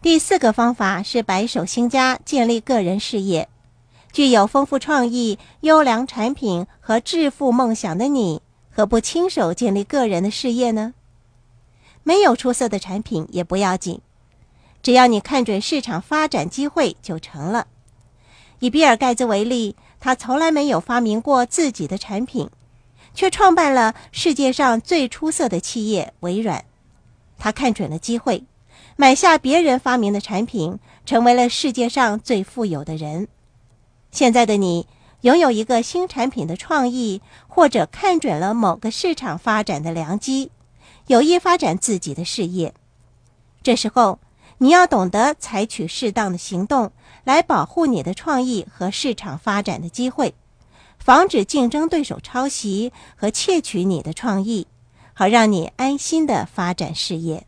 第四个方法是白手兴家，建立个人事业。具有丰富创意、优良产品和致富梦想的你，何不亲手建立个人的事业呢？没有出色的产品也不要紧，只要你看准市场发展机会就成了。以比尔·盖茨为例，他从来没有发明过自己的产品，却创办了世界上最出色的企业微软。他看准了机会，买下别人发明的产品，成为了世界上最富有的人。现在的你拥有一个新产品的创意，或者看准了某个市场发展的良机。有意发展自己的事业，这时候你要懂得采取适当的行动来保护你的创意和市场发展的机会，防止竞争对手抄袭和窃取你的创意，好让你安心的发展事业。